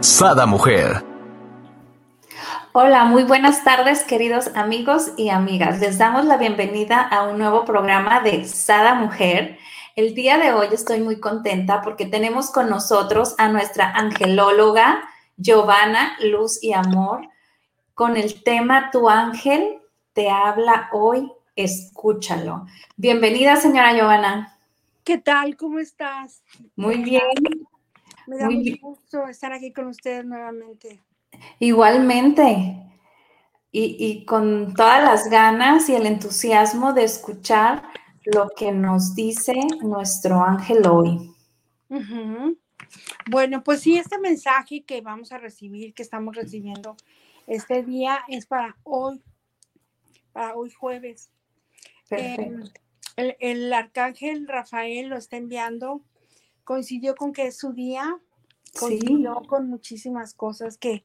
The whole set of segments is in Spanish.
Sada Mujer. Hola, muy buenas tardes queridos amigos y amigas. Les damos la bienvenida a un nuevo programa de Sada Mujer. El día de hoy estoy muy contenta porque tenemos con nosotros a nuestra angelóloga Giovanna Luz y Amor con el tema Tu ángel te habla hoy, escúchalo. Bienvenida, señora Giovanna. ¿Qué tal? ¿Cómo estás? Muy bien. Me da mucho gusto estar aquí con ustedes nuevamente. Igualmente. Y, con todas las ganas y el entusiasmo de escuchar lo que nos dice nuestro ángel hoy. Bueno, pues sí, este mensaje que vamos a recibir, que estamos recibiendo este día, es para hoy, para hoy jueves. Em, el, el, arcángel Rafael lo está enviando coincidió con que es su día, coincidió con muchísimas cosas que,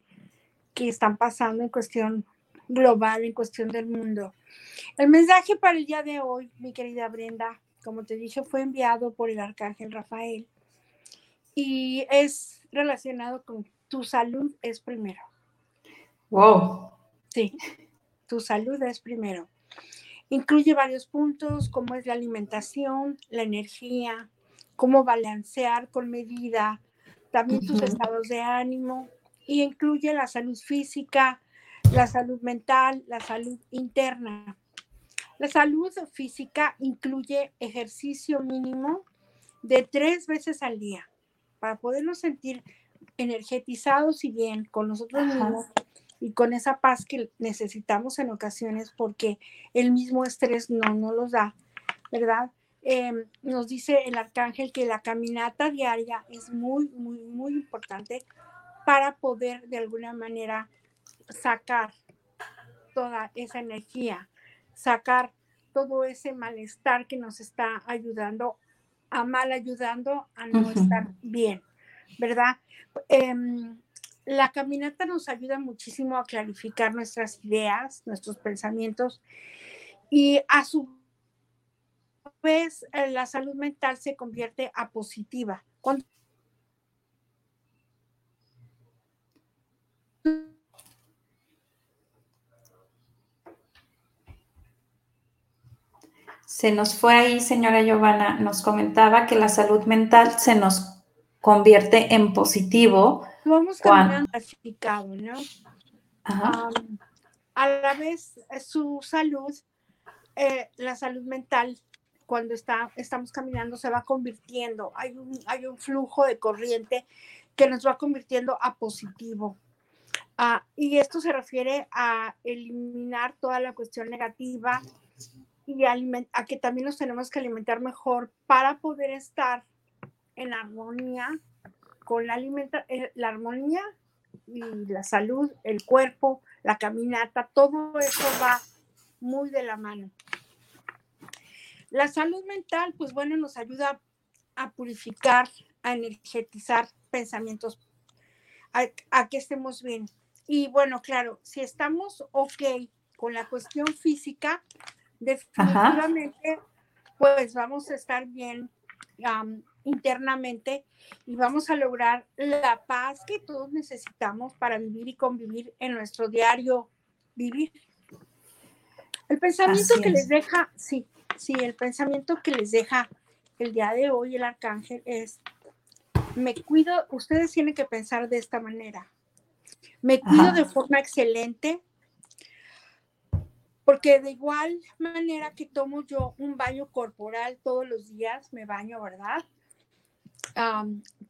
que están pasando en cuestión global, en cuestión del mundo. El mensaje para el día de hoy, mi querida Brenda, como te dije, fue enviado por el arcángel Rafael y es relacionado con tu salud es primero. Wow. Sí, tu salud es primero. Incluye varios puntos como es la alimentación, la energía, cómo balancear con medida también tus estados de ánimo y incluye la salud física, la salud mental, la salud interna. La salud física incluye ejercicio mínimo de tres veces al día para podernos sentir energetizados y bien con nosotros mismos y con esa paz que necesitamos en ocasiones porque el mismo estrés no nos los da, ¿verdad? Em, nos dice el arcángel que la caminata diaria es muy, muy, muy importante para poder de alguna manera sacar toda esa energía, sacar todo ese malestar que nos está ayudando a mal ayudando a no estar bien, ¿verdad? Em, la caminata nos ayuda muchísimo a clarificar nuestras ideas, nuestros pensamientos y a su vez eh, la salud mental se convierte a positiva. Se nos fue ahí, señora Giovanna, nos comentaba que la salud mental se nos convierte en positivo. Vamos caminando clasificado, ¿no? a la vez, eh, su salud, eh, la salud mental cuando está, estamos caminando se va convirtiendo, hay un, hay un flujo de corriente que nos va convirtiendo a positivo. Ah, y esto se refiere a eliminar toda la cuestión negativa y a, a que también nos tenemos que alimentar mejor para poder estar en armonía con la, alimenta eh, la armonía y la salud, el cuerpo, la caminata, todo eso va muy de la mano. La salud mental, pues bueno, nos ayuda a purificar, a energetizar pensamientos, a, que estemos bien. Y bueno, claro, si estamos ok con la cuestión física, definitivamente, pues vamos a estar bien internamente y vamos a lograr la paz que todos necesitamos para vivir y convivir en nuestro diario vivir. El pensamiento que les deja, sí, Sí, el pensamiento que les deja el día de hoy el arcángel es, me cuido, ustedes tienen que pensar de esta manera, me cuido de forma excelente, porque de igual manera que tomo yo un baño corporal todos los días, me baño, ¿verdad?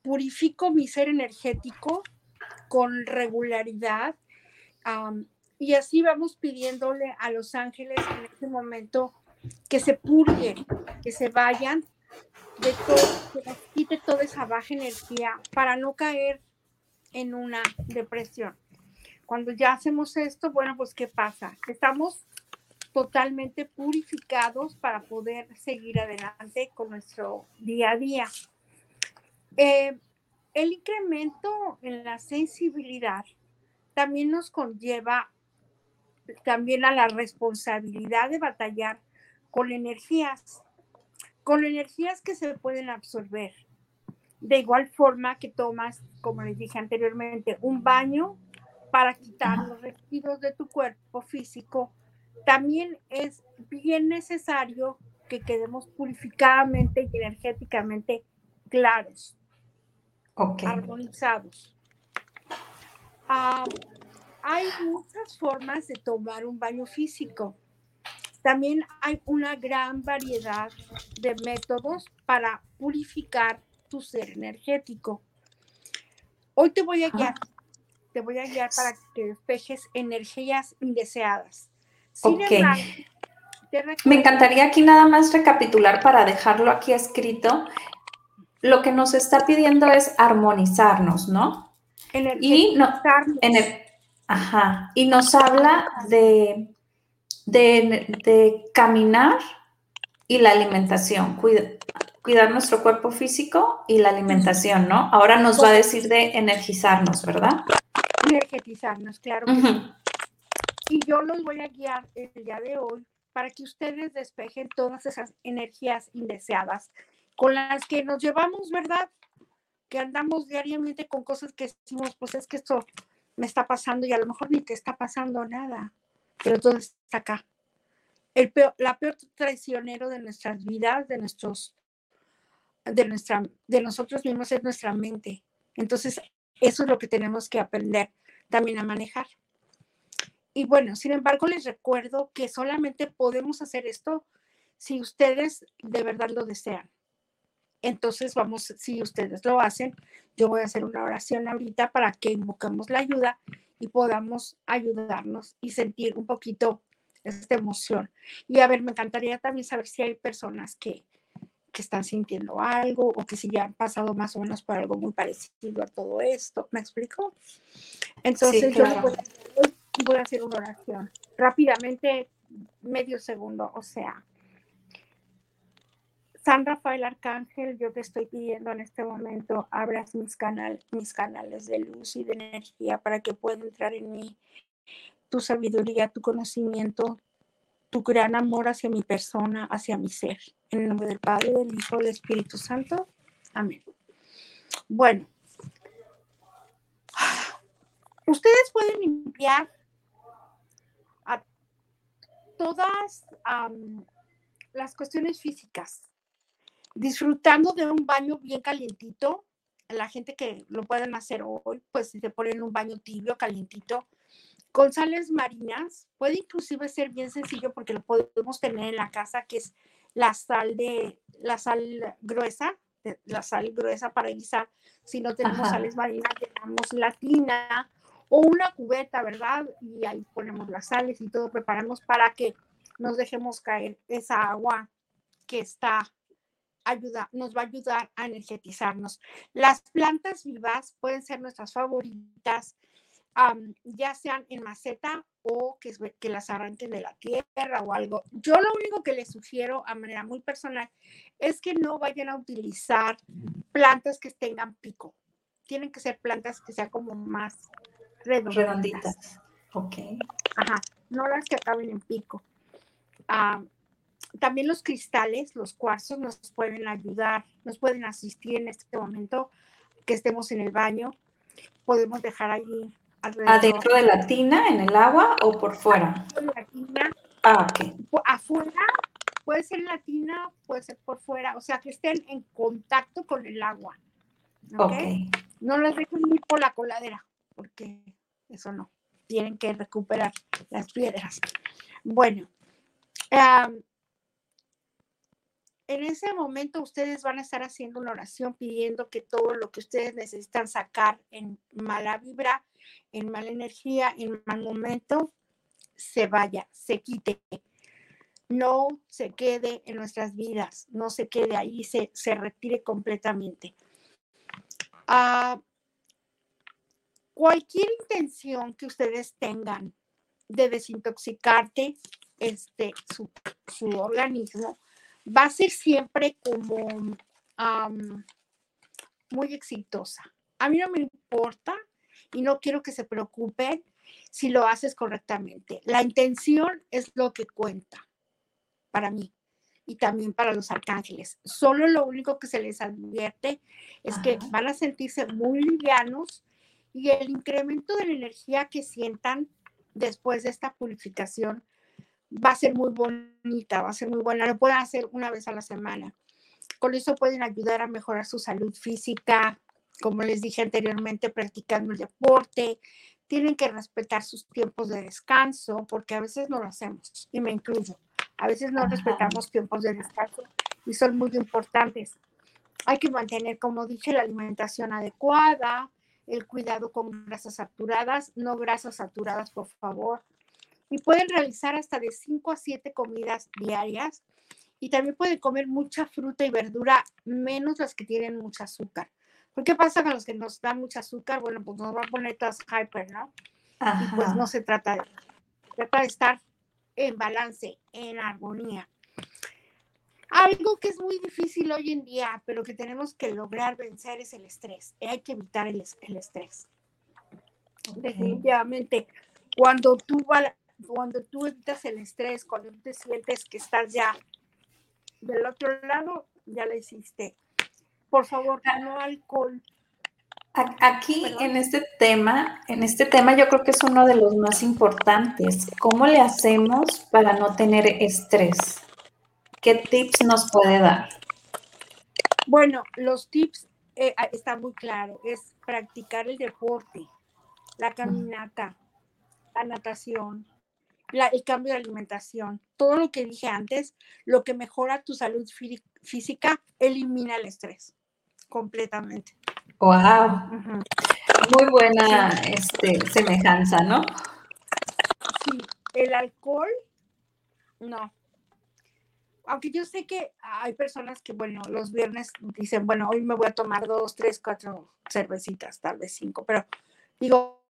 purifico mi ser energético con regularidad y así vamos pidiéndole a los ángeles en este momento que se purguen, que se vayan de todo, que nos quite toda esa baja energía para no caer en una depresión. Cuando ya hacemos esto, bueno, pues ¿qué pasa? Estamos totalmente purificados para poder seguir adelante con nuestro día a día. Eh, el incremento en la sensibilidad también nos conlleva también a la responsabilidad de batallar con energías, con energías que se pueden absorber. De igual forma que tomas, como les dije anteriormente, un baño para quitar los residuos de tu cuerpo físico, también es bien necesario que quedemos purificadamente y energéticamente claros, armonizados. Ah, hay muchas formas de tomar un baño físico. También hay una gran variedad de métodos para purificar tu ser energético. Hoy te voy a guiar, te voy a guiar para que despejes energías indeseadas. Sin embargo, Me encantaría aquí nada más recapitular para dejarlo aquí escrito. Lo que nos está pidiendo es armonizarnos, ¿no? Y, no, ajá, y nos habla de, de, caminar y la alimentación, cuidar nuestro cuerpo físico y la alimentación, ¿no? Ahora nos va a decir de energizarnos, ¿verdad? Energetizarnos, claro. Y yo los voy a guiar el día de hoy para que ustedes despejen todas esas energías indeseadas con las que nos llevamos, ¿verdad? Que andamos diariamente con cosas que decimos, pues es que esto me está pasando y a lo mejor ni te está pasando nada, pero todo está acá. El peor, la peor traicionero de nuestras vidas, de nuestros, de nuestra, de nosotros mismos es nuestra mente. Entonces, eso es lo que tenemos que aprender también a manejar. Y bueno, sin embargo, les recuerdo que solamente podemos hacer esto si ustedes de verdad lo desean. Entonces, vamos, si ustedes lo hacen, yo voy a hacer una oración ahorita para que invoquemos la ayuda y podamos ayudarnos y sentir un poquito esta emoción. Y a ver, me encantaría también saber si hay personas que, que están sintiendo algo o que si ya han pasado más o menos por algo muy parecido a todo esto. ¿Me explico? Entonces, yo voy a hacer una oración. Rápidamente, medio segundo, o sea. San Rafael Arcángel, yo te estoy pidiendo en este momento, abras mis, mis canales de luz y de energía para que pueda entrar en mí tu sabiduría, tu conocimiento, tu gran amor hacia mi persona, hacia mi ser. En el nombre del Padre, del Hijo, del Espíritu Santo. Amén. Bueno, ustedes pueden limpiar todas las cuestiones físicas, disfrutando de un baño bien calientito. La gente que lo pueden hacer hoy, pues se ponen un baño tibio, calientito, con sales marinas, puede inclusive ser bien sencillo porque lo podemos tener en la casa, que es la sal de la sal gruesa, la sal gruesa para guisar. Si no tenemos sales marinas, tenemos la tina o una cubeta, ¿verdad? Y ahí ponemos las sales y todo preparamos para que nos dejemos caer esa agua que está ayuda, nos va a ayudar a energetizarnos. Las plantas vivas pueden ser nuestras favoritas, ya sean en maceta o que, que las arranquen de la tierra o algo. Yo lo único que les sugiero a manera muy personal es que no vayan a utilizar plantas que tengan pico. Tienen que ser plantas que sean como más redonditas. Ok. Ajá, no las que acaben en pico. También los cristales, los cuarzos nos pueden ayudar, nos pueden asistir en este momento que estemos en el baño. Podemos dejar allí ¿Adentro de la tina, en el agua o por fuera? de la tina. Ah, ok. Afuera, puede ser en la tina, puede ser por fuera, o sea, que estén en contacto con el agua. Ok. No las dejen ir por la coladera, porque eso no. Tienen que recuperar las piedras. Bueno, en ese momento ustedes van a estar haciendo una oración pidiendo que todo lo que ustedes necesitan sacar en mala vibra, en mala energía, en mal momento, se vaya, se quite. No se quede en nuestras vidas, no se quede ahí, se, se retire completamente. Ah, cualquier intención que ustedes tengan de desintoxicarte este, su, organismo, va a ser siempre como muy exitosa. A mí no me importa y no quiero que se preocupen si lo haces correctamente. La intención es lo que cuenta para mí y también para los arcángeles. Solo lo único que se les advierte es que van a sentirse muy livianos y el incremento de la energía que sientan después de esta purificación va a ser muy bonita, va a ser muy buena. Lo pueden hacer una vez a la semana. Con eso pueden ayudar a mejorar su salud física, como les dije anteriormente, practicando el deporte. Tienen que respetar sus tiempos de descanso, porque a veces no lo hacemos, y me incluyo. A veces no respetamos tiempos de descanso y son muy importantes. Hay que mantener, como dije, la alimentación adecuada, el cuidado con grasas saturadas, no grasas saturadas, por favor. Y pueden realizar hasta de 5 a 7 comidas diarias. Y también pueden comer mucha fruta y verdura, menos las que tienen mucho azúcar. ¿Por qué pasa con los que nos dan mucho azúcar? Bueno, pues nos va a poner todas hyper, ¿no? Y pues no se trata de trata de estar en balance, en armonía. Algo que es muy difícil hoy en día, pero que tenemos que lograr vencer es el estrés. Hay que evitar el, estrés. Definitivamente, cuando tú, cuando tú evitas el estrés, cuando te sientes que estás ya del otro lado, ya lo hiciste. Por favor, no alcohol. Aquí en este tema, en este tema yo creo que es uno de los más importantes. ¿Cómo le hacemos para no tener estrés? ¿Qué tips nos puede dar? Bueno, los tips eh, ah, está muy claro, es practicar el deporte, la caminata, la natación, el cambio de alimentación, todo lo que dije antes, lo que mejora tu salud física, elimina el estrés completamente. Wow. Muy buena este, semejanza, ¿no? Sí, el alcohol, no, aunque yo sé que hay personas que, bueno, los viernes dicen, bueno, hoy me voy a tomar dos, tres, cuatro cervecitas, tal vez cinco, pero digo,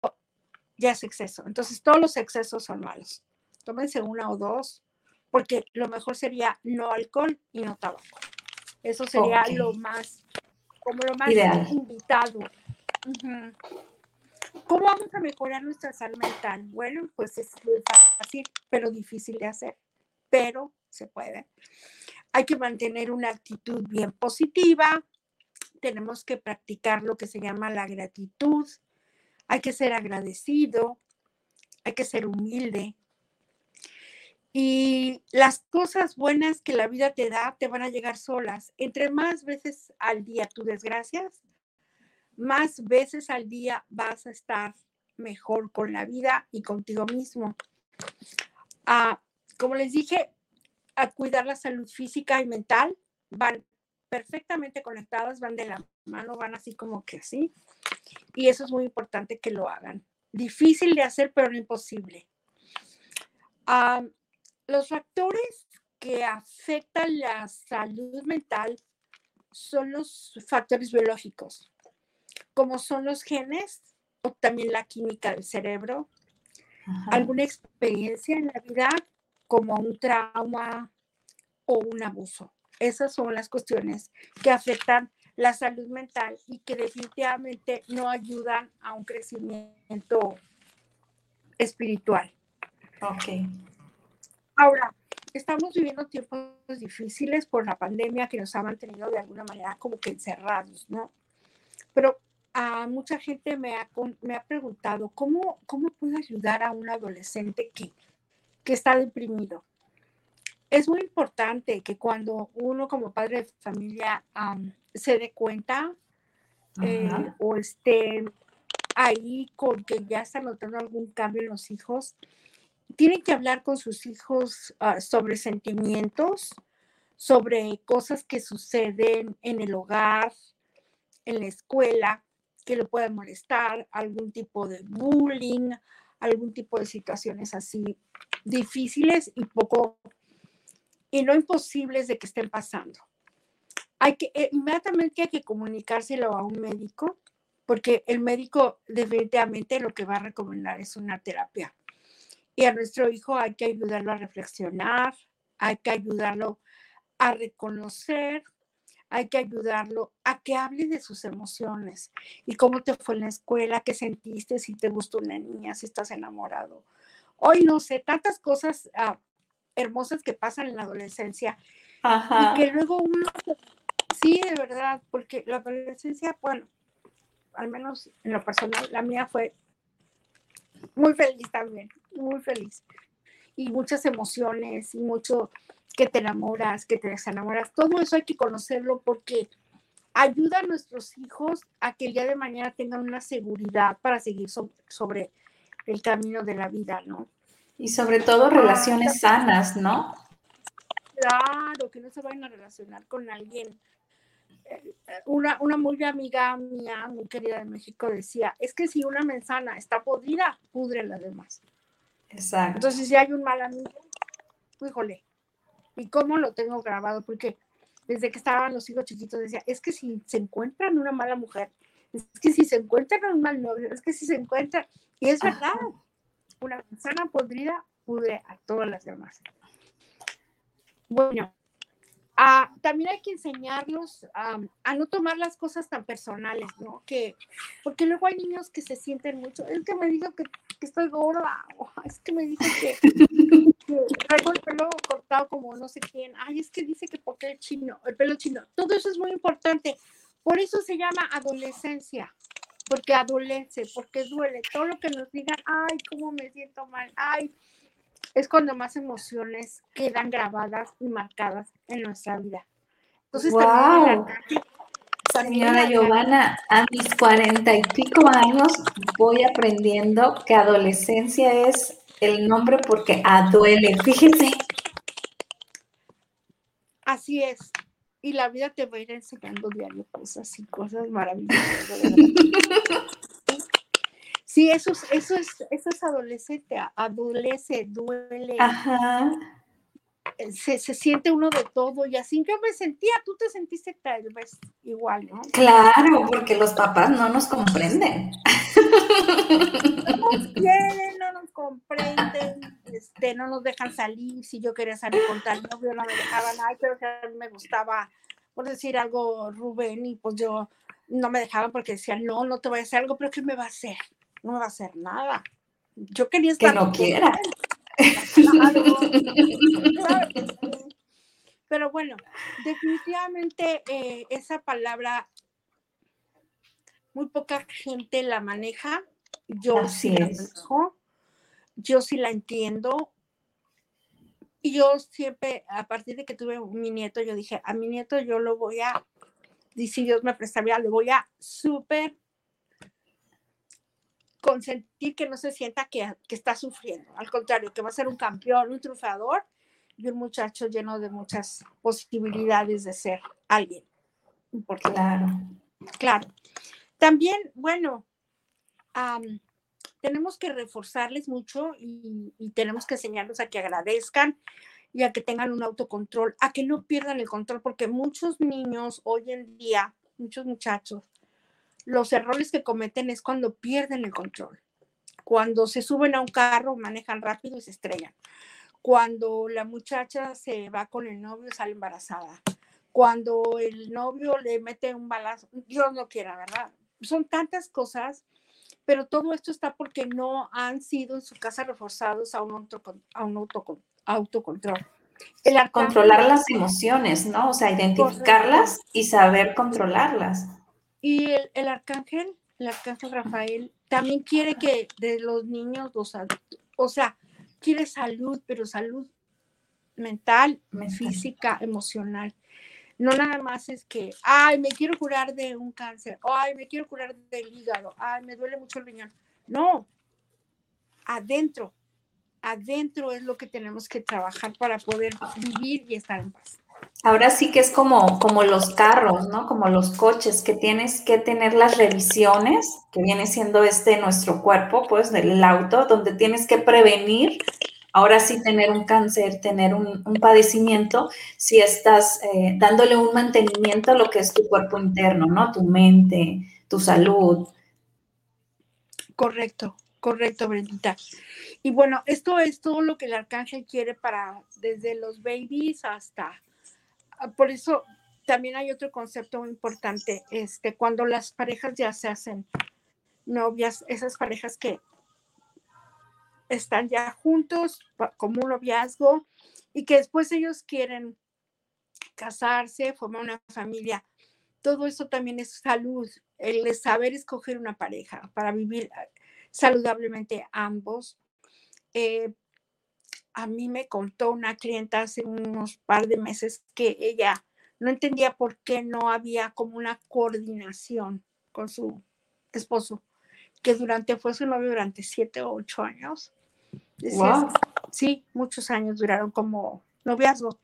ya es exceso. Entonces, todos los excesos son malos. Tómense una o dos, porque lo mejor sería no alcohol y no tabaco. Eso sería lo más, como lo más invitado. ¿Cómo vamos a mejorar nuestra salud mental? Bueno, pues es fácil, pero difícil de hacer. Pero se puede. Hay que mantener una actitud bien positiva, tenemos que practicar lo que se llama la gratitud, hay que ser agradecido, hay que ser humilde. Y las cosas buenas que la vida te da te van a llegar solas. Entre más veces al día tú desgracias, más veces al día vas a estar mejor con la vida y contigo mismo. Ah, como les dije, a cuidar la salud física y mental van perfectamente conectadas, van de la mano, van así como que así. Y eso es muy importante que lo hagan. Difícil de hacer, pero no imposible. los factores que afectan la salud mental son los factores biológicos, como son los genes o también la química del cerebro, alguna experiencia en la vida como un trauma o un abuso. Esas son las cuestiones que afectan la salud mental y que definitivamente no ayudan a un crecimiento espiritual. Ok. Ahora, estamos viviendo tiempos difíciles por la pandemia que nos ha mantenido de alguna manera como que encerrados, ¿no? Pero a mucha gente me ha, me ha preguntado, ¿cómo, ¿cómo puedo ayudar a un adolescente que, que está deprimido? Es muy importante que cuando uno como padre de familia se dé cuenta eh, o esté ahí con que ya está notando algún cambio en los hijos, tiene que hablar con sus hijos ah, sobre sentimientos, sobre cosas que suceden en el hogar, en la escuela, que le puedan molestar, algún tipo de bullying, algún tipo de situaciones así difíciles y poco y no imposibles de que estén pasando. Hay que, eh, inmediatamente hay que comunicárselo a un médico porque el médico definitivamente lo que va a recomendar es una terapia. Y a nuestro hijo hay que ayudarlo a reflexionar, hay que ayudarlo a reconocer, hay que ayudarlo a que hable de sus emociones. Y cómo te fue en la escuela, qué sentiste, si te gustó una niña, si estás enamorado. Hoy no sé, tantas cosas ah, hermosas que pasan en la adolescencia. Y que luego uno, sí, de verdad, porque la adolescencia, bueno, al menos en lo personal, la mía fue muy feliz también, muy feliz. Y muchas emociones y mucho que te enamoras, que te desenamoras. Todo eso hay que conocerlo porque ayuda a nuestros hijos a que el día de mañana tengan una seguridad para seguir sobre el camino de la vida, ¿no? Y sobre todo relaciones sanas, ¿no? Claro, que no se vayan a relacionar con alguien una, una muy amiga mía, muy querida de México, decía, es que si una manzana está podrida, pudre las demás. Exacto. Entonces, si hay un mal amigo, híjole, ¿y cómo lo tengo grabado? Porque desde que estaban los hijos chiquitos decía, es que si se encuentran una mala mujer, es que si se encuentran un mal novio, es que si se encuentran, y es verdad, una manzana podrida pudre a todas las demás. Bueno, También hay que enseñarlos a no tomar las cosas tan personales, ¿no? Que, porque luego hay niños que se sienten mucho, es que me dijo que, estoy gorda, es que me dice que, traigo el pelo cortado como no sé quién, ay, es que dice que porque el chino, el pelo chino, todo eso es muy importante. Por eso se llama adolescencia, porque adolece, porque duele, todo lo que nos digan, ay, cómo me siento mal, ay, es cuando más emociones quedan grabadas y marcadas en nuestra vida. Entonces, wow. Señora Giovanna, a mis cuarenta y pico años voy aprendiendo que adolescencia es el nombre porque aduele. Fíjese. Así es. Y la vida te va a ir enseñando diario cosas y cosas maravillosas. Sí, eso es, eso es, eso es adolescente, adolece, duele. Ajá. Eh, se, siente uno de todo y así yo me sentía, tú te sentiste tal vez igual, ¿no? Claro, porque los papás no nos comprenden. No nos quieren, no nos comprenden, este, no nos dejan salir. Si yo quería salir con tal novio, no me dejaban, ay, pero que a mí me gustaba, por decir algo, Rubén, y pues yo no me dejaban porque decían, no, no te voy a hacer algo, pero ¿qué me va a hacer? No va a hacer nada. Yo quería estar. Que no quiera. Pero bueno, definitivamente eh, esa palabra muy poca gente la maneja. Yo sí la manejo, yo sí la entiendo. Y yo siempre, a partir de que tuve mi nieto, yo dije, a mi nieto yo lo voy a, y si Dios me prestaría, le voy a súper consentir que no se sienta que, está sufriendo, al contrario, que va a ser un campeón, un triunfador y un muchacho lleno de muchas posibilidades de ser alguien importante. Claro. Claro. También, bueno, tenemos que reforzarles mucho y, y, tenemos que enseñarlos a que agradezcan y a que tengan un autocontrol, a que no pierdan el control, porque muchos niños hoy en día, muchos muchachos, los errores que cometen es cuando pierden el control. Cuando se suben a un carro, manejan rápido y se estrellan. Cuando la muchacha se va con el novio, sale embarazada. Cuando el novio le mete un balazo, Dios no quiera, ¿verdad? Son tantas cosas, pero todo esto está porque no han sido en su casa reforzados a un, a un autocontrol. El controlar las emociones, ¿no? O sea, identificarlas y saber controlarlas. Y el, arcángel, el arcángel Rafael, también quiere que de los niños, los o sea, quiere salud, pero salud mental, física, emocional. No nada más es que, ay, me quiero curar de un cáncer, ay, me quiero curar del hígado, ay, me duele mucho el riñón. No, adentro, adentro es lo que tenemos que trabajar para poder vivir y estar en paz. Ahora sí que es como, como los carros, ¿no? Como los coches, que tienes que tener las revisiones, que viene siendo este nuestro cuerpo, pues del auto, donde tienes que prevenir, ahora sí tener un cáncer, tener un, padecimiento, si estás eh, dándole un mantenimiento a lo que es tu cuerpo interno, ¿no? Tu mente, tu salud. Correcto, correcto, Brendita. Y bueno, esto es todo lo que el arcángel quiere para desde los babies hasta, por eso también hay otro concepto muy importante, este, cuando las parejas ya se hacen novias, esas parejas que están ya juntos como un noviazgo y que después ellos quieren casarse, formar una familia. Todo eso también es salud, el saber escoger una pareja para vivir saludablemente ambos. Eh, a mí me contó una clienta hace unos par de meses que ella no entendía por qué no había como una coordinación con su esposo, que durante fue su novio durante siete o ocho años. Sí, muchos años duraron como noviazgo,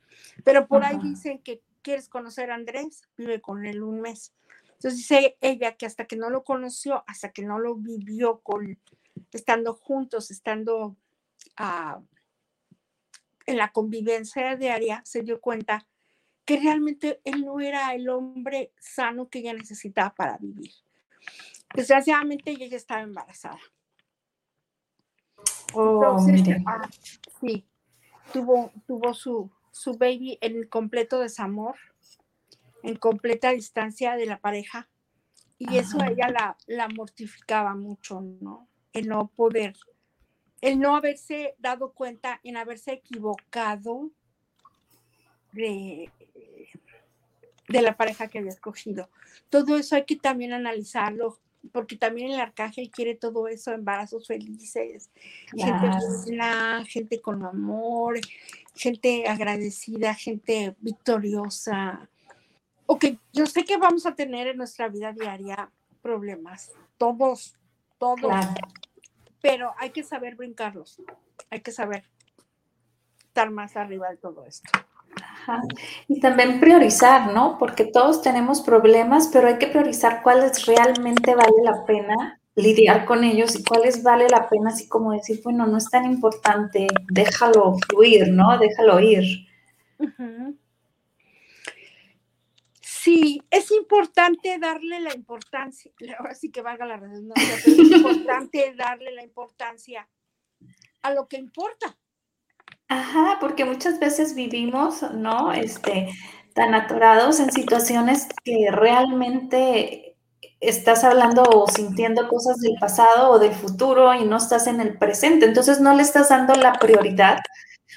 pero por ahí dicen que quieres conocer a Andrés, vive con él un mes. Entonces dice ella que hasta que no lo conoció, hasta que no lo vivió con estando juntos, estando ah, en la convivencia diaria, se dio cuenta que realmente él no era el hombre sano que ella necesitaba para vivir. Desgraciadamente ella ya estaba embarazada. Oh, Entonces, ah, sí, tuvo, tuvo su, su baby en completo desamor, en completa distancia de la pareja. Y eso a ella la, la mortificaba mucho, ¿no? el no poder, el no haberse dado cuenta, en haberse equivocado de, de la pareja que había escogido. Todo eso hay que también analizarlo, porque también el arcángel quiere todo eso, embarazos felices, gente buena, gente con amor, gente agradecida, gente victoriosa. Ok, yo sé que vamos a tener en nuestra vida diaria problemas, todos, todos, pero hay que saber brincarlos, hay que saber estar más arriba de todo esto. Y también priorizar, ¿no? Porque todos tenemos problemas, pero hay que priorizar cuáles realmente vale la pena lidiar con ellos y cuáles vale la pena, así como decir, bueno, no es tan importante, déjalo fluir, ¿no? Déjalo ir. Sí, es importante darle la importancia, ahora sí que valga la redundancia, es importante darle la importancia a lo que importa. Ajá, porque muchas veces vivimos, ¿no? Este, tan atorados en situaciones que realmente estás hablando o sintiendo cosas del pasado o del futuro y no estás en el presente. Entonces no le estás dando la prioridad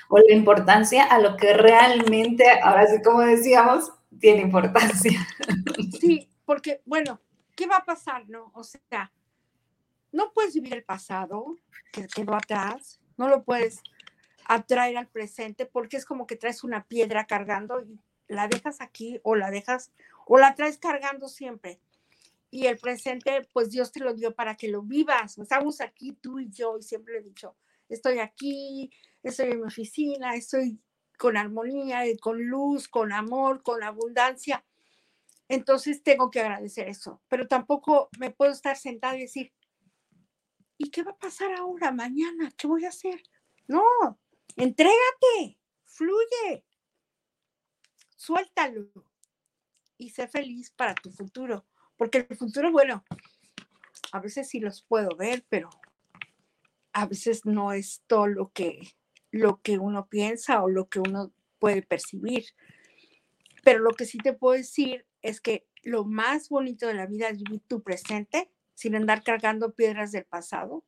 o la importancia a lo que realmente, ahora sí como decíamos, tiene importancia. Sí, porque, bueno, ¿qué va a pasar, no? O sea, no puedes vivir el pasado que quedó atrás, no lo puedes atraer al presente porque es como que traes una piedra cargando y la dejas aquí o la dejas o la traes cargando siempre. Y el presente, pues Dios te lo dio para que lo vivas. Estamos aquí tú y yo y siempre he dicho, estoy aquí, estoy en mi oficina, estoy con armonía, con luz, con amor, con abundancia. Entonces tengo que agradecer eso, pero tampoco me puedo estar sentada y decir, ¿y qué va a pasar ahora, mañana? ¿Qué voy a hacer? No, entrégate, fluye, suéltalo y sé feliz para tu futuro, porque el futuro, bueno, a veces sí los puedo ver, pero a veces no es todo lo que lo que uno piensa o lo que uno puede percibir. Pero lo que sí te puedo decir es que lo más bonito de la vida es vivir tu presente sin andar cargando piedras del pasado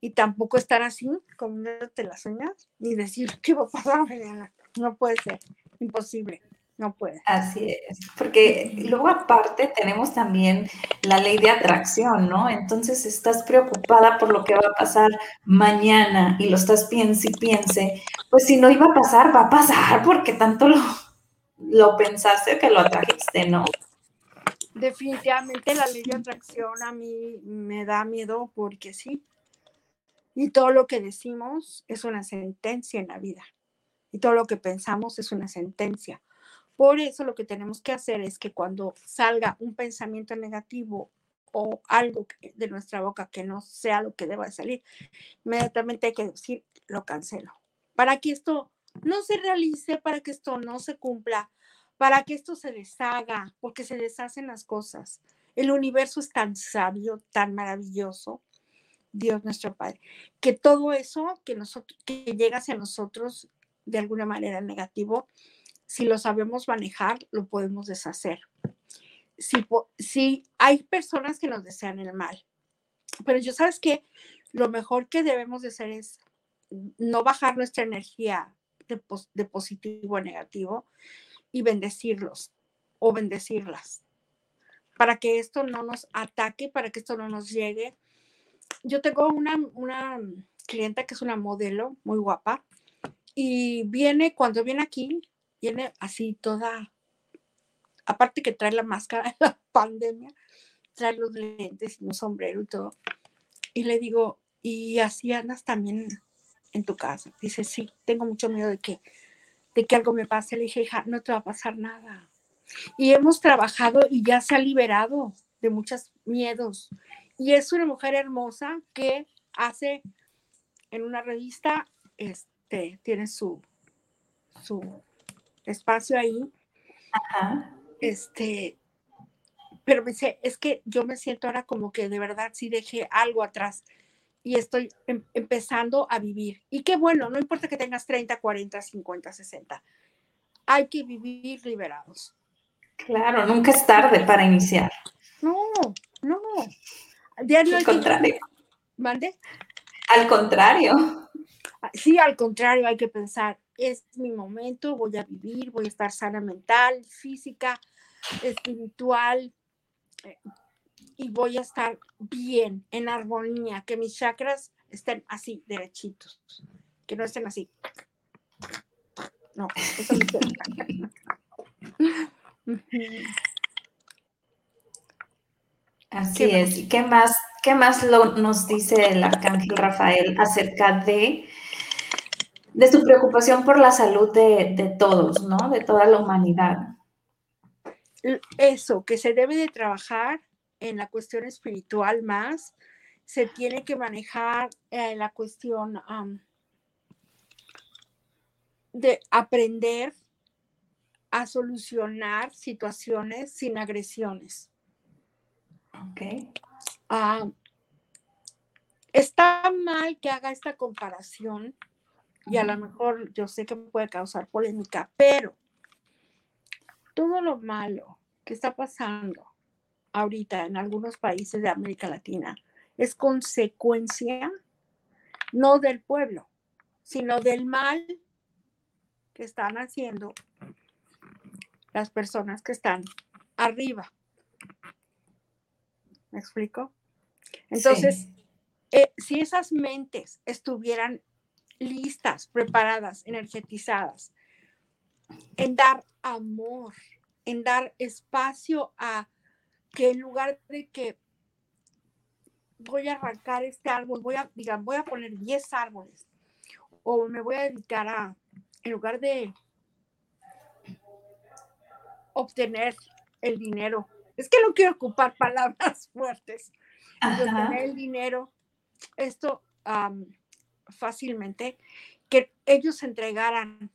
y tampoco estar así comiéndote las uñas y decir qué va a pasar mañana. No puede ser, imposible no puede. Así es, porque luego aparte tenemos también la ley de atracción, ¿no? Entonces estás preocupada por lo que va a pasar mañana y lo estás piense y piense, pues si no iba a pasar, va a pasar porque tanto lo, lo pensaste que lo atrajiste, ¿no? Definitivamente la ley de atracción a mí me da miedo porque sí. Y todo lo que decimos es una sentencia en la vida. Y todo lo que pensamos es una sentencia por eso lo que tenemos que hacer es que cuando salga un pensamiento negativo o algo de nuestra boca que no sea lo que deba de salir, inmediatamente hay que decir, lo cancelo. Para que esto no se realice, para que esto no se cumpla, para que esto se deshaga, porque se deshacen las cosas. El universo es tan sabio, tan maravilloso, Dios nuestro Padre, que todo eso que, que llega hacia nosotros de alguna manera negativo, si lo sabemos manejar, lo podemos deshacer. Si, si hay personas que nos desean el mal, pero yo sabes que lo mejor que debemos de hacer es no bajar nuestra energía de, positivo a negativo y bendecirlos o bendecirlas para que esto no nos ataque, para que esto no nos llegue. Yo tengo una, una clienta que es una modelo muy guapa y viene, cuando viene aquí, viene así toda, aparte que trae la máscara de la pandemia, trae los lentes y un sombrero y todo. Y le digo, ¿y así andas también en tu casa? Dice, sí, tengo mucho miedo de que, de que algo me pase. Le dije, hija, no te va a pasar nada. Y hemos trabajado y ya se ha liberado de muchos miedos. Y es una mujer hermosa que hace en una revista, este, tiene su, su espacio ahí. Este, pero me dice, es que yo me siento ahora como que de verdad sí dejé algo atrás y estoy em, empezando a vivir. Y qué bueno, no importa que tengas 30, 40, 50, 60. Hay que vivir liberados. Claro, nunca es tarde para iniciar. No, no. al contrario. ¿Mande? Al contrario. Sí, al contrario, hay que pensar, es mi momento, voy a vivir, voy a estar sana mental, física, espiritual, eh, y voy a estar bien, en armonía, que mis chakras estén así, derechitos, que no estén así. No, eso no Así es. ¿Y qué más, qué más nos dice el arcángel Rafael acerca de, de su preocupación por la salud de, de todos, ¿no? De toda la humanidad. Eso, que se debe de trabajar en la cuestión espiritual más, se tiene que manejar en la cuestión de aprender a solucionar situaciones sin agresiones. Ok. Está mal que haga esta comparación y a lo mejor yo sé que puede causar polémica, pero todo lo malo que está pasando ahorita en algunos países de América Latina es consecuencia no del pueblo, sino del mal que están haciendo las personas que están arriba. ¿Me explico? Entonces, eh, si esas mentes estuvieran listas, preparadas, energetizadas, en dar amor, en dar espacio a que en lugar de que voy a arrancar este árbol, voy a, digan, voy a poner 10 árboles, o me voy a dedicar a, en lugar de obtener el dinero. Es que no quiero ocupar palabras fuertes. Obtener el dinero, esto fácilmente, que ellos entregaran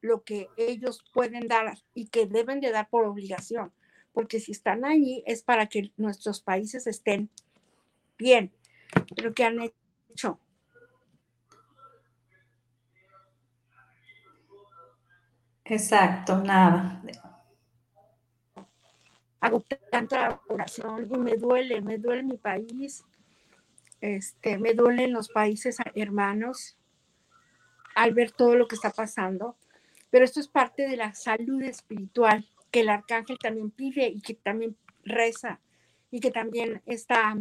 lo que ellos pueden dar y que deben de dar por obligación, porque si están allí es para que nuestros países estén bien. Pero que han hecho? Exacto, nada hago tanta oración y me duele, me duele mi país, este, me duelen los países hermanos al ver todo lo que está pasando, pero esto es parte de la salud espiritual que el arcángel también pide y que también reza y que también está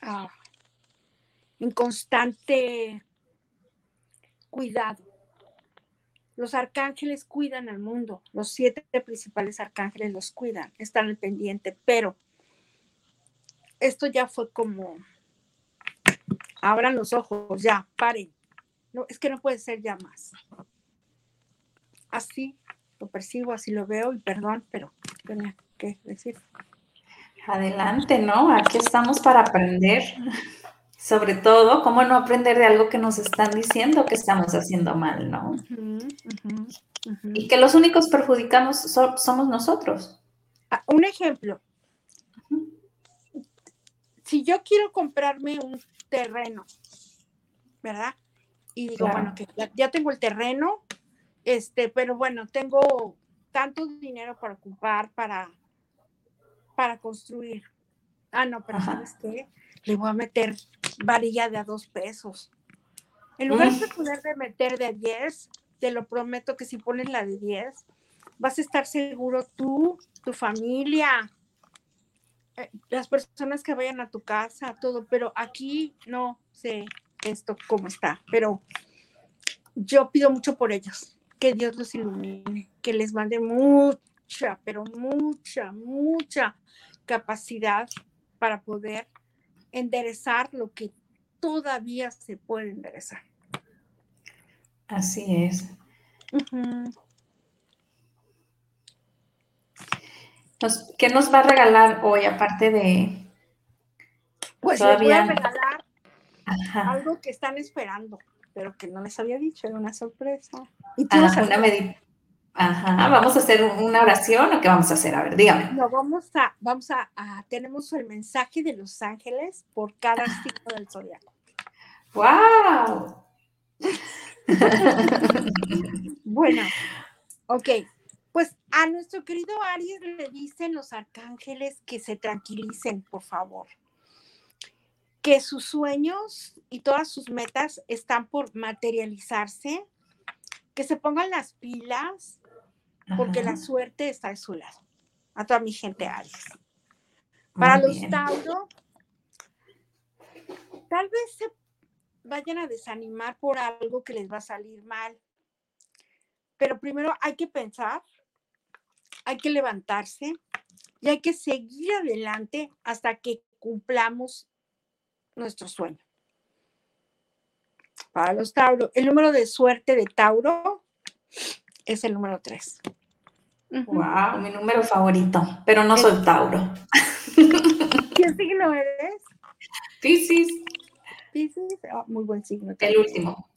ah, en constante cuidado. Los arcángeles cuidan al mundo, los siete principales arcángeles los cuidan, están al pendiente, pero esto ya fue como, abran los ojos, ya, paren. No, es que no puede ser ya más. Así lo percibo, así lo veo y perdón, pero tenía que decir. Adelante, ¿no? Aquí estamos para aprender. Sobre todo, ¿cómo no aprender de algo que nos están diciendo que estamos haciendo mal, no? Y que los únicos perjudicamos somos nosotros. Ah, un ejemplo, si yo quiero comprarme un terreno, ¿verdad? Y digo, bueno, que ya, tengo el terreno, este, pero bueno, tengo tanto dinero para ocupar, para, para construir. Ah, no, pero ¿sabes qué? Le voy a meter varilla de a dos pesos. En lugar de poder de meter de 10, te lo prometo que si pones la de 10, vas a estar seguro tú, tu familia, eh, las personas que vayan a tu casa, todo, pero aquí no sé esto cómo está, pero yo pido mucho por ellos, que Dios los ilumine, que les mande mucha, pero mucha, mucha capacidad para poder enderezar lo que todavía se puede enderezar. Así es. ¿Qué nos va a regalar hoy aparte de... Pues les voy a regalar algo que están esperando, pero que no les había dicho, era una sorpresa. ¿Y tú ah, una Ajá, vamos a hacer una oración o qué vamos a hacer? A ver, dígame. No, vamos a, vamos a, tenemos el mensaje de los ángeles por cada signo del zodiaco. ¡Wow! bueno, ok. Pues a nuestro querido Aries le dicen los arcángeles que se tranquilicen, por favor. Que sus sueños y todas sus metas están por materializarse, que se pongan las pilas, porque la suerte está de su lado. A toda mi gente Aries. Para los Tauro, tal vez se vayan a desanimar por algo que les va a salir mal. Pero primero hay que pensar hay que levantarse y hay que seguir adelante hasta que cumplamos nuestro sueño. Para los Tauro, el número de suerte de Tauro es el número 3. Wow, mi número favorito, pero no soy Tauro. ¿Qué signo eres? Piscis. Piscis, ah, muy buen signo. El último.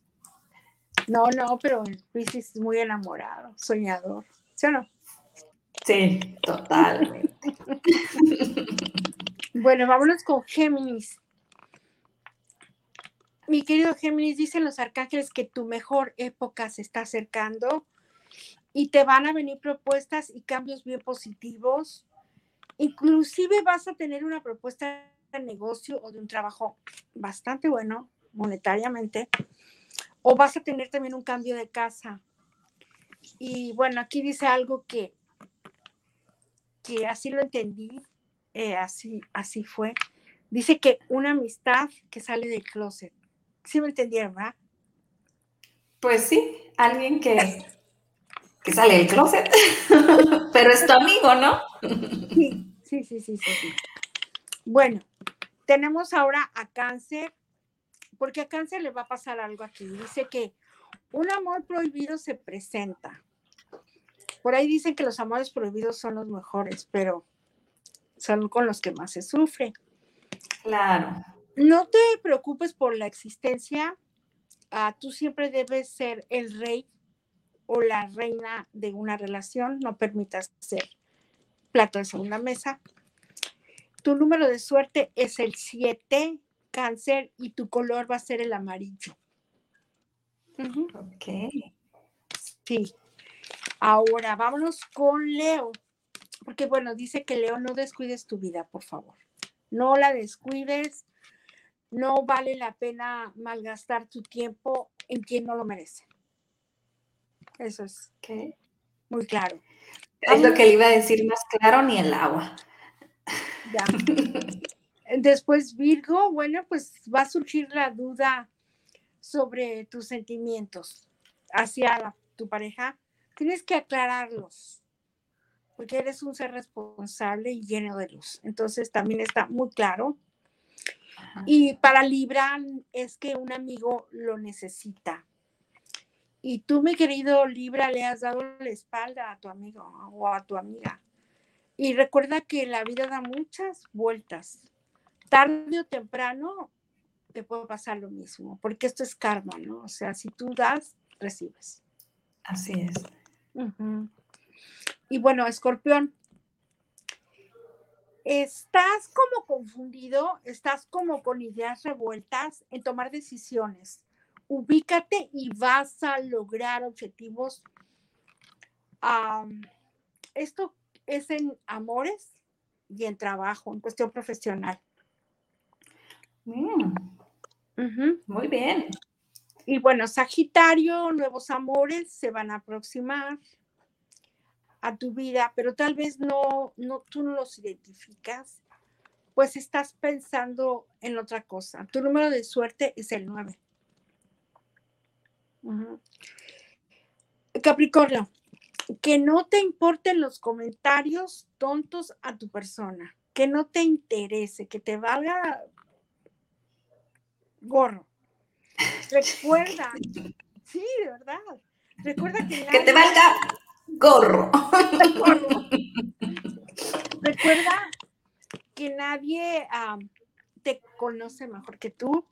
No, no, pero Piscis es muy enamorado, soñador. ¿Sí o no? Sí, totalmente. bueno, vámonos con Géminis. Mi querido Géminis, dicen los arcángeles que tu mejor época se está acercando y te van a venir propuestas y cambios bien positivos. Inclusive vas a tener una propuesta de negocio o de un trabajo bastante bueno monetariamente o vas a tener también un cambio de casa. Y bueno, aquí dice algo que así lo entendí, eh, así, así fue. Dice que una amistad que sale del closet. ¿Sí me entendieron, verdad? Pues sí, alguien que, que sale del closet, pero es tu amigo, ¿no? sí, sí, sí, sí, sí. Bueno, tenemos ahora a cáncer, porque a cáncer le va a pasar algo aquí. Dice que un amor prohibido se presenta. Por ahí dicen que los amores prohibidos son los mejores, pero son con los que más se sufre. Claro. No te preocupes por la existencia. Ah, tú siempre debes ser el rey o la reina de una relación. No permitas ser plato de segunda mesa. Tu número de suerte es el 7, cáncer, y tu color va a ser el amarillo. Ok. Sí. Ahora, vámonos con Leo, porque bueno, dice que Leo, no descuides tu vida, por favor. No la descuides, no vale la pena malgastar tu tiempo en quien no lo merece. Eso es muy claro. Es lo que le iba a decir más claro, ni el agua. Ya. Después, Virgo, bueno, pues va a surgir la duda sobre tus sentimientos hacia tu pareja tienes que aclararlos, porque eres un ser responsable y lleno de luz. Entonces también está muy claro. Y para Libra es que un amigo lo necesita. Y tú, mi querido Libra, le has dado la espalda a tu amigo o a tu amiga. Y recuerda que la vida da muchas vueltas. Tarde o temprano te puede pasar lo mismo, porque esto es karma, ¿no? O sea, si tú das, recibes. Así es. Y bueno, escorpión, estás como confundido, estás como con ideas revueltas en tomar decisiones. Ubícate y vas a lograr objetivos. esto es en amores y en trabajo, en cuestión profesional. Muy bien. Y bueno, Sagitario, nuevos amores se van a aproximar a tu vida, pero tal vez no, no, tú no los identificas, pues estás pensando en otra cosa. Tu número de suerte es el 9. Capricornio, que no te importen los comentarios tontos a tu persona, que no te interese, que te valga gorro. Recuerda, sí, de verdad. Recuerda que, que te valga gorro. Recuerda que nadie te conoce mejor que tú.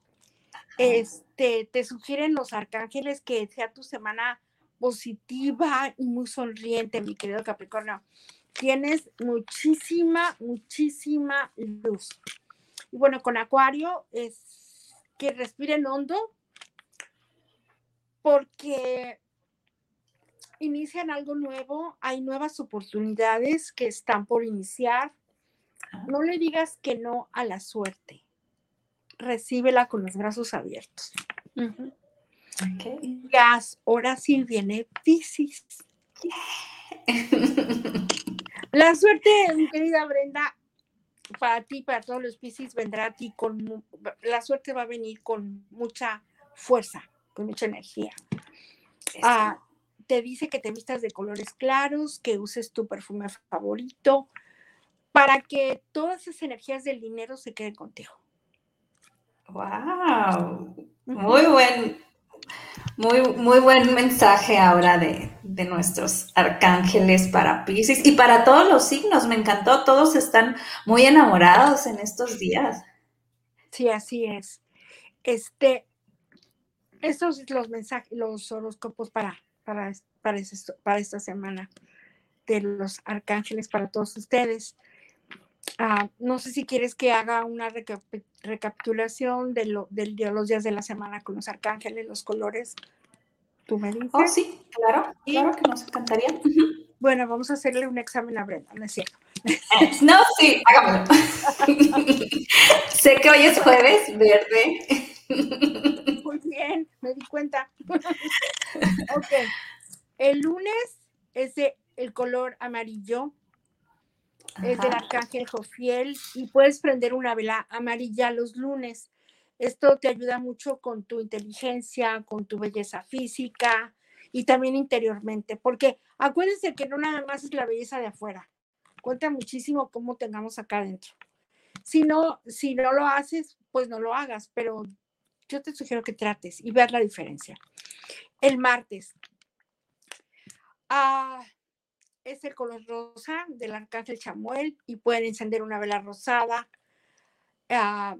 Este, te sugieren los arcángeles que sea tu semana positiva y muy sonriente, mi querido Capricornio. Tienes muchísima, muchísima luz. Y bueno, con Acuario es que respiren hondo porque inician algo nuevo, hay nuevas oportunidades que están por iniciar. No le digas que no a la suerte. Recíbela con los brazos abiertos. ahora sí viene Pisces. La suerte, mi querida Brenda, para ti, para todos los Pisces, vendrá a ti con, la suerte va a venir con mucha fuerza, con mucha energía te dice que te vistas de colores claros, que uses tu perfume favorito, para que todas esas energías del dinero se queden contigo. ¡Wow! Muy buen, muy, muy buen mensaje ahora de, de, nuestros arcángeles para Pisces y para todos los signos. Me encantó, todos están muy enamorados en estos días. Sí, así es. Este, estos son los mensajes, los horóscopos para para, para, esta semana de los arcángeles para todos ustedes. Ah, no sé si quieres que haga una recapitulación de, lo, de, los días de la semana con los arcángeles, los colores. ¿Tú me dices? Oh, sí, claro, claro que nos encantaría. Bueno, vamos a hacerle un examen a Brenda, ¿no es cierto? no, sí, hagámoslo. sé que hoy es jueves, verde. Muy bien, me di cuenta. ok. El lunes es el color amarillo. Es del arcángel Jofiel y puedes prender una vela amarilla los lunes. Esto te ayuda mucho con tu inteligencia, con tu belleza física y también interiormente, porque acuérdense que no nada más es la belleza de afuera, cuenta muchísimo cómo tengamos acá adentro. Si no, si no lo haces, pues no lo hagas, pero yo te sugiero que trates y veas la diferencia. El martes. Ah, es el color rosa del arcángel Chamuel y pueden encender una vela rosada. Ah,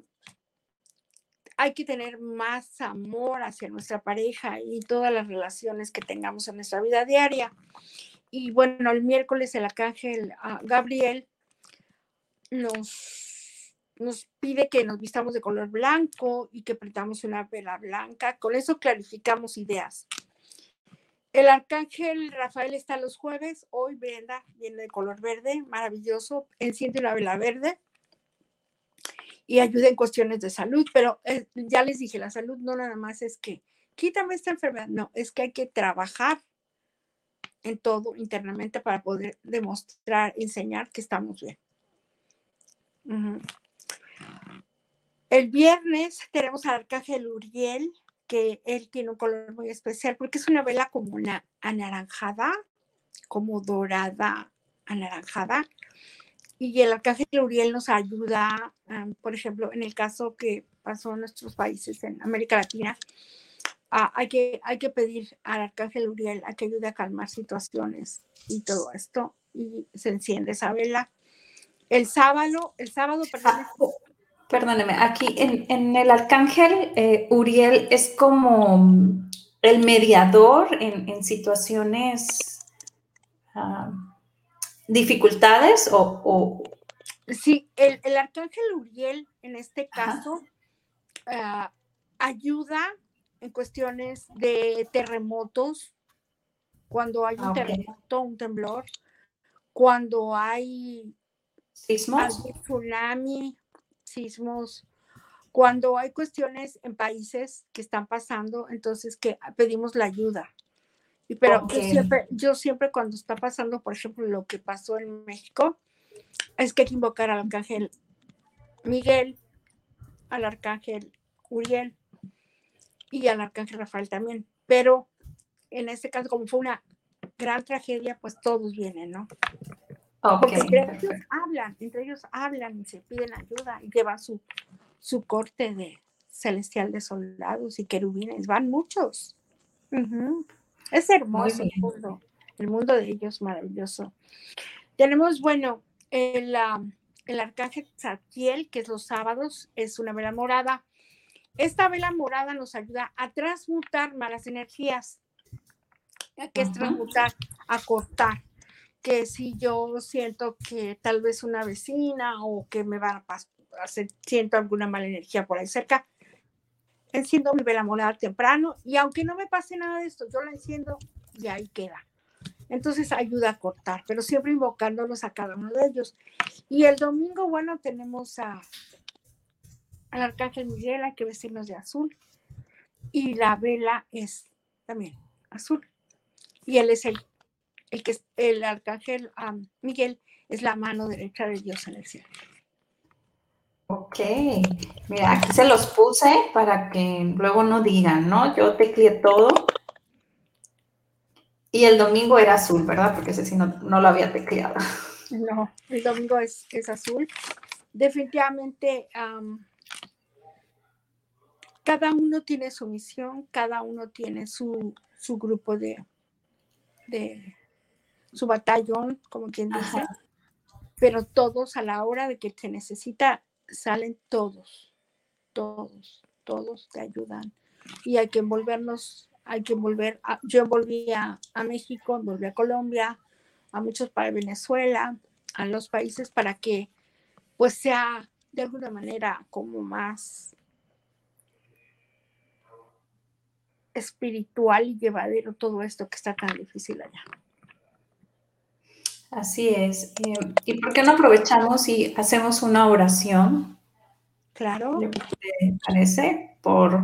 hay que tener más amor hacia nuestra pareja y todas las relaciones que tengamos en nuestra vida diaria. Y bueno, el miércoles el arcángel ah, Gabriel nos nos pide que nos vistamos de color blanco y que prendamos una vela blanca. Con eso clarificamos ideas. El arcángel Rafael está los jueves. Hoy Brenda viene de color verde, maravilloso. Enciende una vela verde y ayuda en cuestiones de salud. Pero eh, ya les dije, la salud no nada más es que quítame esta enfermedad. No, es que hay que trabajar en todo internamente para poder demostrar, enseñar que estamos bien. El viernes tenemos al arcángel Uriel, que él tiene un color muy especial porque es una vela como una anaranjada, como dorada, anaranjada. Y el arcángel Uriel nos ayuda, por ejemplo, en el caso que pasó en nuestros países, en América Latina, hay, que, hay que pedir al arcángel Uriel a que ayude a calmar situaciones y todo esto. Y se enciende esa vela. El sábado, el sábado, perdón, Perdóneme, aquí en, el arcángel eh, Uriel es como el mediador en, situaciones, ah, dificultades o, Sí, el, arcángel Uriel en este caso ah, ayuda en cuestiones de terremotos, cuando hay un ah, terremoto, un temblor, cuando hay sismos, tsunami, sismos, cuando hay cuestiones en países que están pasando, entonces que pedimos la ayuda. Y pero yo, siempre, yo siempre cuando está pasando, por ejemplo, lo que pasó en México, es que hay que invocar al arcángel Miguel, al arcángel Uriel y al arcángel Rafael también. Pero en este caso, como fue una gran tragedia, pues todos vienen, ¿no? Porque entre ellos hablan, entre ellos hablan y se piden ayuda y llevan su, su corte de celestial de soldados y querubines, van muchos. Es hermoso el mundo, el mundo de ellos maravilloso. Tenemos, bueno, el, el arcángel Zadkiel, que es los sábados, es una vela morada. Esta vela morada nos ayuda a transmutar malas energías. que es transmutar? A cortar. Que si yo siento que tal vez una vecina o que me va a hacer, siento alguna mala energía por ahí cerca, enciendo mi vela morada temprano y aunque no me pase nada de esto, yo la enciendo y ahí queda. Entonces ayuda a cortar, pero siempre invocándolos a cada uno de ellos. Y el domingo, bueno, tenemos a, al arcángel Miguel, hay que vestirnos de azul. Y la vela es también azul. Y él es el, el que el arcángel Miguel es la mano derecha de Dios en el cielo. Ok, mira, aquí se los puse para que luego no digan, ¿no? Yo tecleé todo y el domingo era azul, ¿verdad? Porque ese sí no, lo había tecleado. No, el domingo es, es azul. Definitivamente, cada uno tiene su misión, cada uno tiene su, grupo de, de, su batallón, como quien dice, pero todos a la hora de que se necesita, salen todos, todos, todos te ayudan. Y hay que envolvernos hay que volver, yo volví a, México, volví a Colombia, a muchos para Venezuela, a los países para que pues sea de alguna manera como más espiritual y llevadero todo esto que está tan difícil allá. Así es. Eh, ¿Y por qué no aprovechamos y hacemos una oración? Claro. ¿Te parece? Por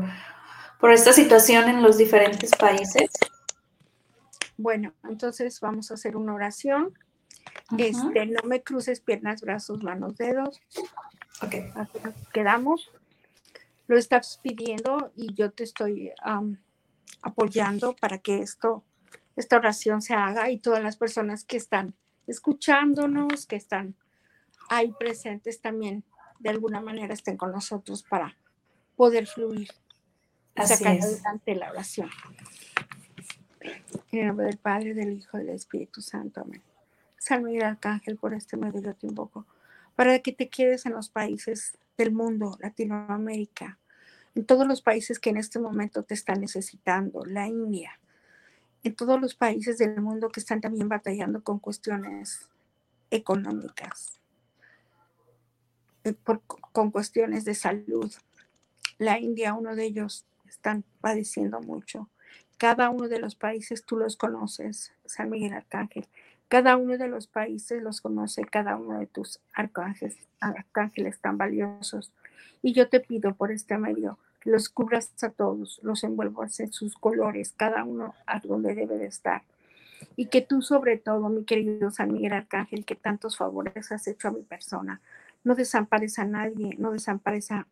por esta situación en los diferentes países? Bueno, entonces vamos a hacer una oración. Este, no me cruces piernas, brazos, manos, dedos. Ok. quedamos. Lo estás pidiendo y yo te estoy apoyando para que esto, esta oración se haga y todas las personas que están escuchándonos, que están ahí presentes también, de alguna manera estén con nosotros para poder fluir Así adelante la oración. En el nombre del Padre, del Hijo y del Espíritu Santo. Amén. Salve el Arcángel por este medio yo te invoco, para que te quedes en los países del mundo, Latinoamérica, en todos los países que en este momento te están necesitando, la India, en todos los países del mundo que están también batallando con cuestiones económicas, eh, con cuestiones de salud. La India, uno de ellos, están padeciendo mucho. Cada uno de los países tú los conoces, San Miguel Arcángel. Cada uno de los países los conoce cada uno de tus arcángeles, arcángeles tan valiosos. Y yo te pido por este medio los cubras a todos, los envuelvas en sus colores, cada uno a donde debe de estar. Y que tú sobre todo, mi querido San Miguel Arcángel, que tantos favores has hecho a mi persona, no desampares a nadie, no desampares a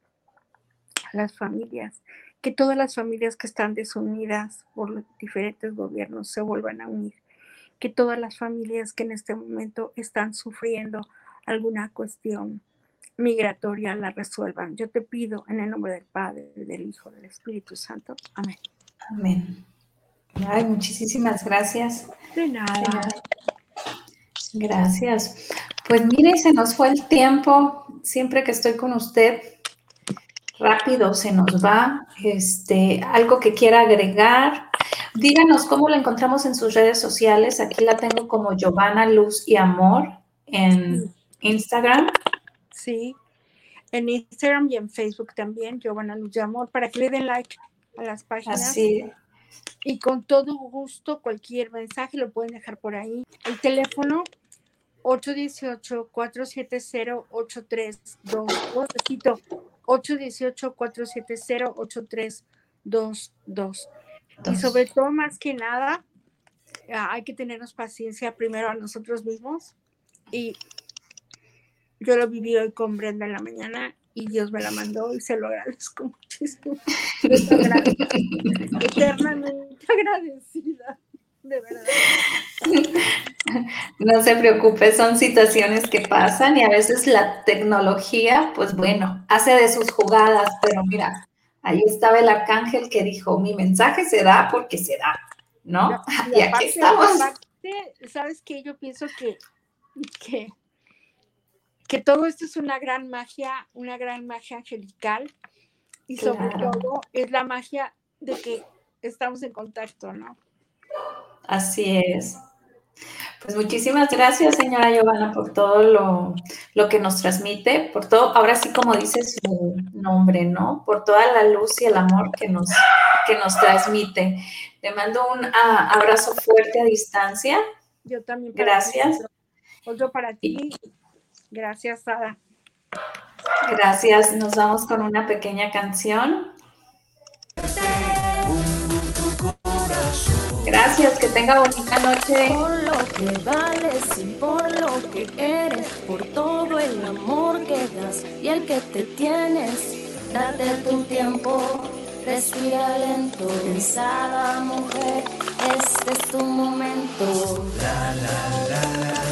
las familias, que todas las familias que están desunidas por los diferentes gobiernos se vuelvan a unir, que todas las familias que en este momento están sufriendo alguna cuestión migratoria la resuelvan. Yo te pido en el nombre del Padre, del Hijo, del Espíritu Santo. Amén. Amén. Ay, muchísimas gracias. De nada. Gracias. Pues mire, se nos fue el tiempo. Siempre que estoy con usted, rápido se nos va. Este, algo que quiera agregar. Díganos cómo la encontramos en sus redes sociales. Aquí la tengo como Giovanna Luz y Amor en Instagram. Sí. En Instagram y en Facebook también, Giovanna Luz de Amor, para que le den like a las páginas. Así. Y con todo gusto, cualquier mensaje lo pueden dejar por ahí. El teléfono 818-470-8322. Repito, 818-470-8322. Y sobre todo, más que nada, ah, hay que tenernos paciencia primero a nosotros mismos. Y yo lo viví hoy con Brenda en la mañana y Dios me la mandó y se lo agradezco muchísimo. Eternamente agradecida, de verdad. No se preocupe, son situaciones que pasan y a veces la tecnología, pues bueno, hace de sus jugadas, pero mira, ahí estaba el arcángel que dijo, mi mensaje se da porque se da, ¿no? Y, aquí estamos. ¿Sabes qué? Yo pienso que, que, que todo esto es una gran magia, una gran magia angelical y sobre todo es la magia de que estamos en contacto, ¿no? Así es. Pues muchísimas gracias, señora Giovanna, por todo lo, lo, que nos transmite, por todo, ahora sí como dice su nombre, ¿no? Por toda la luz y el amor que nos, que nos transmite. Le mando un abrazo fuerte a distancia. Yo también. gracias. otro para ti. Gracias, Sara. Gracias. Nos vamos con una pequeña canción. Gracias, que tenga bonita noche. Por lo que vales y por lo que eres, por todo el amor que das y el que te tienes, date tu tiempo, respira lento, pensada mujer, este es tu momento. La, la, la,